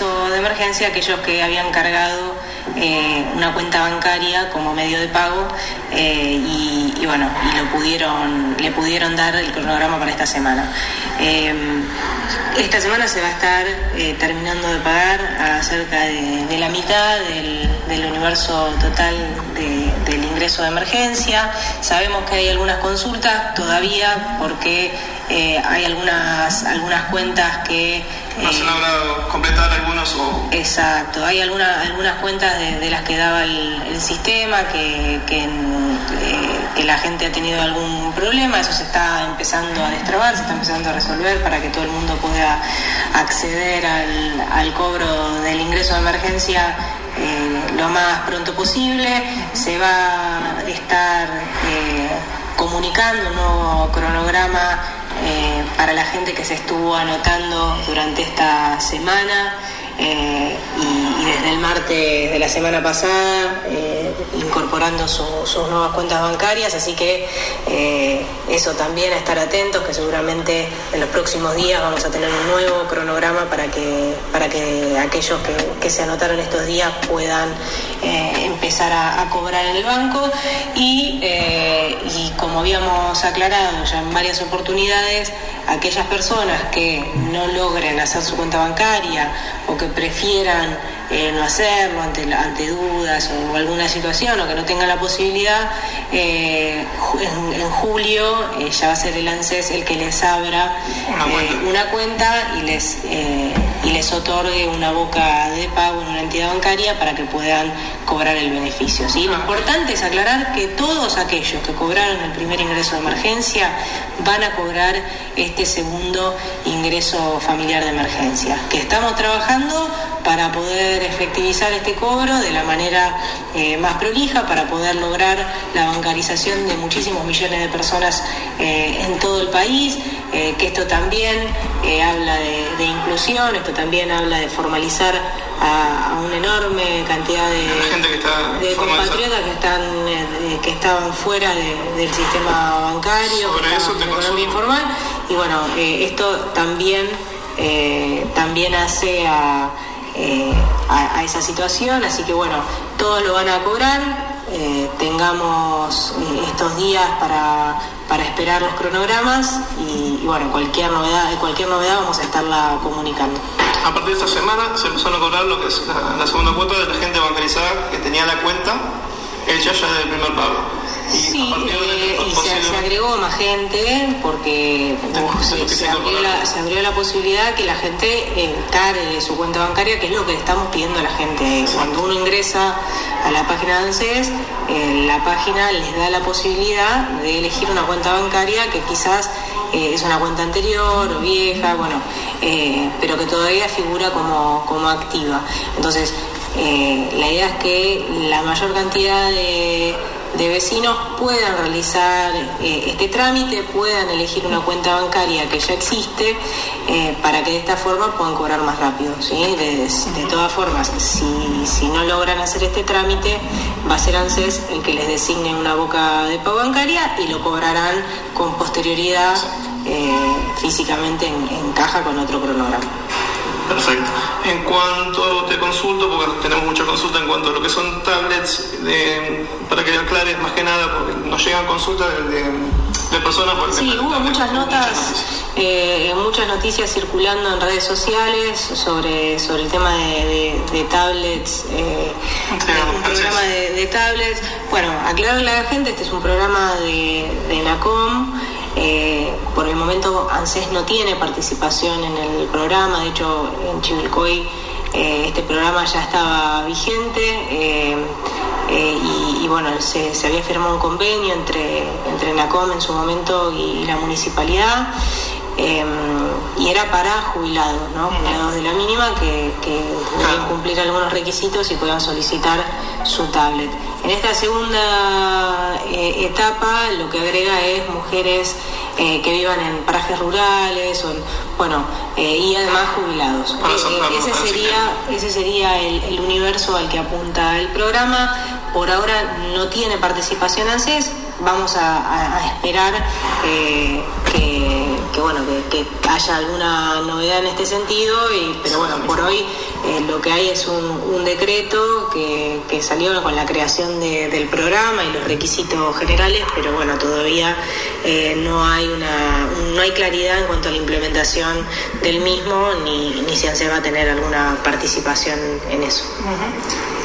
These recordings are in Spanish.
de emergencia aquellos que habían cargado eh, una cuenta bancaria como medio de pago eh, y, bueno, y lo pudieron, le pudieron dar el cronograma para esta semana. Eh, esta semana se va a estar terminando de pagar a cerca de, la mitad del, universo total del ingreso de emergencia. Sabemos que hay algunas consultas todavía porque hay algunas, algunas cuentas que no se han logrado completar algunos o... Exacto, hay alguna, algunas cuentas de, las que daba el, sistema que, que, que, la gente ha tenido algún problema, eso se está empezando a destrabar, se está empezando a resolver para que todo el mundo pueda acceder al, al cobro del ingreso de emergencia eh, lo más pronto posible. Se va a estar eh, comunicando un nuevo cronograma eh, para la gente que se estuvo anotando durante esta semana eh, y, desde el martes de la semana pasada eh, incorporando sus nuevas cuentas bancarias, así que eso también a estar atentos, que seguramente en los próximos días vamos a tener un nuevo cronograma para que, para que aquellos que, se anotaron estos días puedan empezar a, cobrar en el banco y, y como habíamos aclarado ya en varias oportunidades, aquellas personas que no logren hacer su cuenta bancaria o que prefieran eh, no hacerlo ante, ante dudas o alguna situación o que no tengan la posibilidad, eh, en, julio eh, ya va a ser el ANSES el que les abra una cuenta, y les y les otorgue una boca de pago en una entidad bancaria para que puedan cobrar el beneficio. ¿sí? Lo importante es aclarar que todos aquellos que cobraron el primer ingreso de emergencia van a cobrar este segundo ingreso familiar de emergencia, que estamos trabajando para poder efectivizar este cobro de la manera eh, más prolija, para poder lograr la bancarización de muchísimos millones de personas eh, en todo el país, eh, que esto también habla de, inclusión, esto también habla de formalizar a, una enorme cantidad de, de compatriotas que están que estaban fuera del sistema bancario, de economía informal, y bueno, esto también también hace a eh, a, esa situación, así que bueno, todos lo van a cobrar, eh, tengamos eh, estos días para, para, esperar los cronogramas y, bueno, cualquier novedad, cualquier novedad vamos a estarla comunicando. A partir de esta semana se empezaron a cobrar lo que es la, segunda cuota de la gente bancarizada que tenía la cuenta hecha ya del primer pago. Sí, eh, y se, agregó más gente porque se, abrió la, posibilidad que la gente encargue su cuenta bancaria, que es lo que estamos pidiendo a la gente. Cuando uno ingresa a la página de ANSES, eh, la página les da la posibilidad de elegir una cuenta bancaria que quizás eh, es una cuenta anterior o vieja, bueno, pero que todavía figura como, como activa. Entonces, la idea es que la mayor cantidad de de vecinos puedan realizar eh, este trámite, puedan elegir una cuenta bancaria que ya existe eh, para que de esta forma puedan cobrar más rápido. De, todas formas, si, no logran hacer este trámite, va a ser ANSES el que les designe una boca de pago bancaria y lo cobrarán con posterioridad eh, físicamente en caja con otro cronograma. Perfecto. En cuanto te consulto, porque tenemos mucha consulta en cuanto a lo que son tablets, para que aclares más que nada, porque nos llegan consultas de, personas. sí, hubo muchas notas, eh, muchas noticias circulando en redes sociales sobre, sobre el tema de, tablets, eh, un programa de, tablets. Bueno, aclararle a la gente, este es un programa de, de NACOM. Eh, por el momento ANSES no tiene participación en el programa, de hecho en Chivilcoy eh, este programa ya estaba vigente eh, y, bueno, se, había firmado un convenio entre, entre NACOM en su momento y, la municipalidad. y era para jubilados, ¿no? jubilados de la mínima que, que debían cumplir algunos requisitos y puedan solicitar su tablet. En esta segunda eh, etapa lo que agrega es mujeres eh, que vivan en parajes rurales, o bueno, eh, y además jubilados. ese, sería, ese sería el, universo al que apunta el programa. Por ahora no tiene participación ANSES, vamos a, esperar que, bueno, que, haya alguna novedad en este sentido, y, pero bueno, por hoy eh, lo que hay es un, decreto que, salió con la creación del programa y los requisitos generales, pero bueno, todavía eh, no hay una no hay claridad en cuanto a la implementación del mismo, ni, ni si se va a tener alguna participación en eso.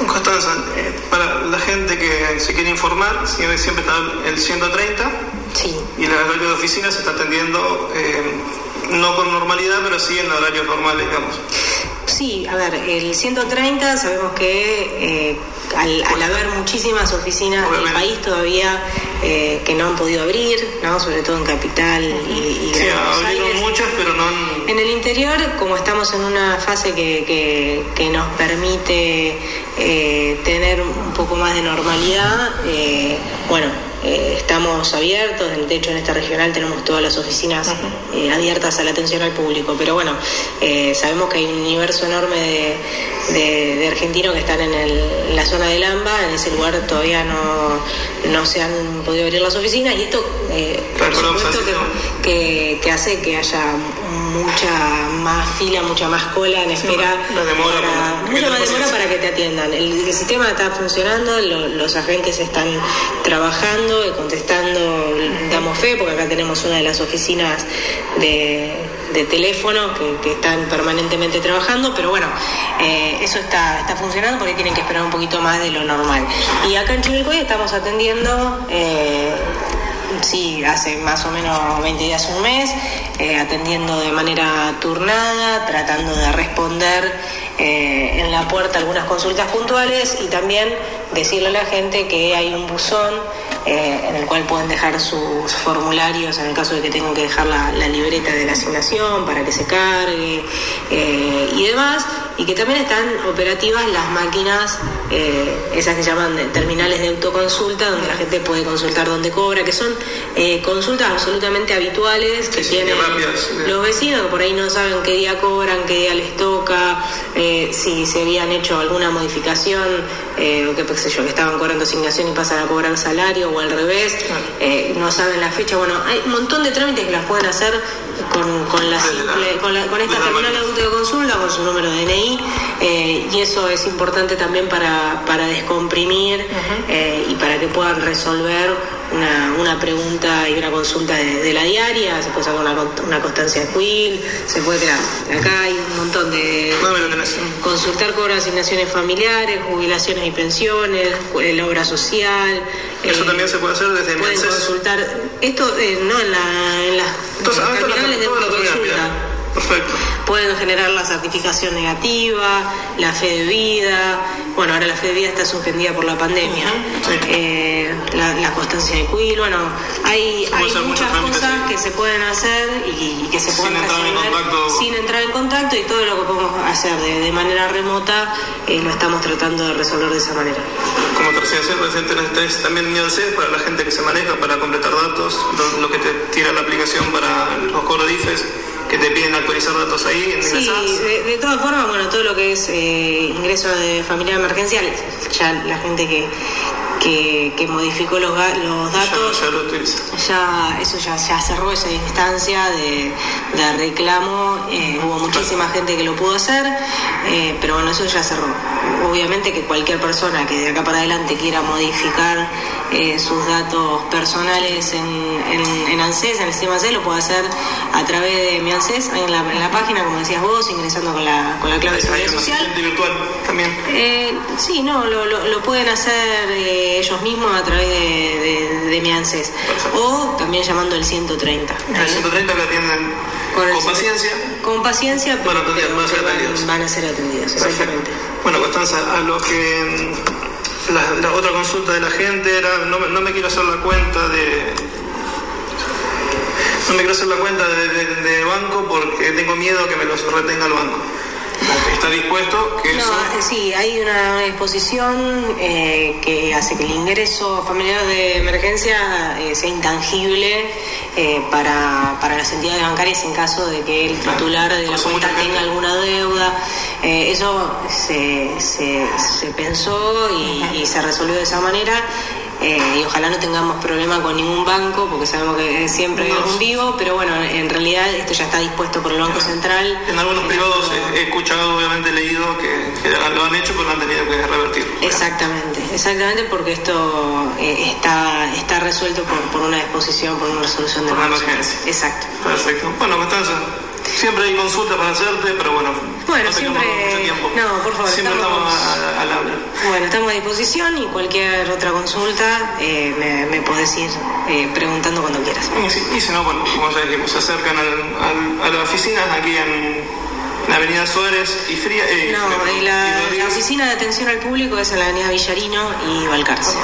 Constanza, eh, para la gente que se quiere informar, siempre está el 130 sí. y el horario de oficina se está atendiendo eh, no con normalidad, pero sí en horarios normales, digamos. Sí, a ver, el 130 sabemos que eh, al, haber muchísimas oficinas del país todavía eh, que no han podido abrir, ¿no? sobre todo en Capital y, y sí, abrieron muchas, pero no En el interior, como estamos en una fase que, que, nos permite eh, tener un poco más de normalidad, bueno, eh, estamos abiertos, de hecho en esta regional tenemos todas las oficinas eh, abiertas a la atención al público, pero bueno, eh, sabemos que hay un universo enorme de, argentinos que están en, la zona del AMBA, en ese lugar todavía no, no se han podido abrir las oficinas y esto por supuesto que, que, hace que haya mucha más fila, mucha más cola en espera, mucha más demora para que te atiendan. El, sistema está funcionando, los agentes están trabajando contestando, damos fe, porque acá tenemos una de las oficinas de, teléfono que, están permanentemente trabajando, pero bueno, eh, eso está, está funcionando porque tienen que esperar un poquito más de lo normal. Y acá en Chivilcoy estamos atendiendo... Eh, sí, hace más o menos 20 días, un mes, eh, atendiendo de manera turnada, tratando de responder en la puerta algunas consultas puntuales y también decirle a la gente que hay un buzón eh, en el cual pueden dejar sus formularios en el caso de que tengan que dejar la, libreta de la asignación para que se cargue eh, y demás, y que también están operativas las máquinas, eh, esas que llaman terminales de autoconsulta, donde la gente puede consultar dónde cobra, que son consultas absolutamente habituales que tienen los vecinos, que por ahí no saben qué día cobran, qué día les toca, si se habían hecho alguna modificación, o que, sé yo, que estaban cobrando asignación y pasan a cobrar salario al revés, eh, no saben la fecha. Bueno, hay un montón de trámites que las pueden hacer con, con, la con, esta terminal de consulta, con su número de DNI, eh, y eso es importante también para, para descomprimir eh, y para que puedan resolver una, una pregunta y una consulta de, la diaria, se puede sacar una, una constancia de quill, se puede crear. Acá hay un montón de. consultar cobro de asignaciones familiares, jubilaciones y pensiones, la obra social. Eso también se puede hacer desde Pueden consultar. Esto eh, no en, la, en las Entonces, consulta. Perfecto. Pueden generar la certificación negativa, la fe de vida. Bueno, ahora la fe de vida está suspendida por la pandemia. Eh, la, constancia de quill. Bueno, hay, hay muchas cosas que se pueden hacer y, que se pueden sin sin entrar en contacto y todo lo que podemos hacer de, manera remota eh, lo estamos tratando de resolver de esa manera. Como tercera recién tenés también MIANSES para la gente que se maneja para completar datos, lo, que te tira la aplicación para los corodifes que te piden actualizar datos ahí en Sí, de, todas formas, bueno, todo lo que es eh, ingreso de familia emergencial, ya la gente que, que, modificó los, los datos, ya, eso ya, ya, cerró esa instancia de, reclamo, eh, hubo muchísima gente que lo pudo hacer, eh, pero bueno, eso ya cerró. Obviamente que cualquier persona que de acá para adelante quiera modificar eh, sus datos personales en, en, ANSES, en el sistema ANSES, lo puede hacer a través de mi ANSES, en la, en la página, como decías vos, ingresando con la, con la clave de seguridad social. virtual también? sí, no, lo, lo, pueden hacer ellos mismos a través de, de, mi ANSES. O también llamando el 130. El 130 que atienden con, paciencia. Con paciencia, pero, van a ser atendidos. Van a ser atendidos, exactamente. Bueno, Constanza, a lo que la, otra consulta de la gente era, no, no, me quiero hacer la cuenta de... No me quiero hacer la cuenta de, de banco porque tengo miedo que me los retenga el banco. Está dispuesto que eso... Eh, sí, hay una exposición eh, que hace que el ingreso familiar de emergencia eh, sea intangible para, para, las entidades bancarias en caso de que el titular de la cuenta tenga alguna deuda. eso se, se, pensó y, y, se resolvió de esa manera. Eh, y ojalá no tengamos problema con ningún banco, porque sabemos que siempre hay No. algún vivo, pero bueno, en realidad esto ya está dispuesto por el Banco Central. En algunos Eh, privados he, he escuchado, obviamente, leído que, que lo han hecho, pero lo han tenido que revertir. Exactamente, exactamente porque esto eh, está, está resuelto por, por una disposición, por una resolución de Por una emergencia. Exacto. Perfecto. Bueno, Constanza, siempre hay consultas para hacerte, pero bueno, Bueno, no siempre- mucho tiempo. no, por favor, Siempre estamos- estamos al habla. Bueno, estamos a disposición y cualquier otra consulta eh, me, me podés ir eh, preguntando cuando quieras. Y si, y si no, bueno, como ya dijimos, se acercan al- al- a las oficinas aquí en, en Avenida Suárez y Fría. eh, No, y la, y la oficina de atención al público es en la avenida Villarino y Balcarce.